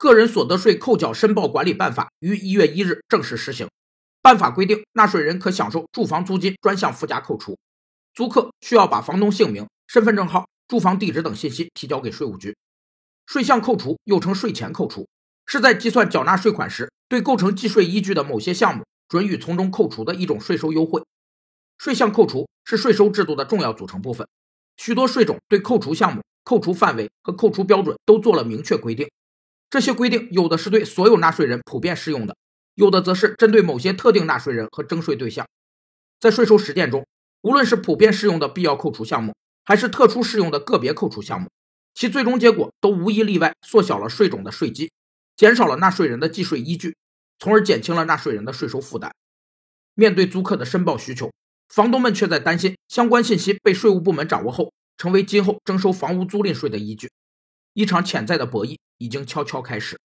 个人所得税扣缴申报管理办法于一月一日正式施行。办法规定，纳税人可享受住房租金专项附加扣除。租客需要把房东姓名、身份证号、住房地址等信息提交给税务局。税项扣除又称税前扣除，是在计算缴纳税款时，对构成计税依据的某些项目准予从中扣除的一种税收优惠。税项扣除是税收制度的重要组成部分，许多税种对扣除项目、扣除范围和扣除标准都做了明确规定。这些规定有的是对所有纳税人普遍适用的。有的则是针对某些特定纳税人和征税对象，在税收实践中，无论是普遍适用的必要扣除项目，还是特殊适用的个别扣除项目，其最终结果都无一例外缩小了税种的税基，减少了纳税人的计税依据，从而减轻了纳税人的税收负担。面对租客的申报需求，房东们却在担心相关信息被税务部门掌握后，成为今后征收房屋租赁税的依据。一场潜在的博弈已经悄悄开始。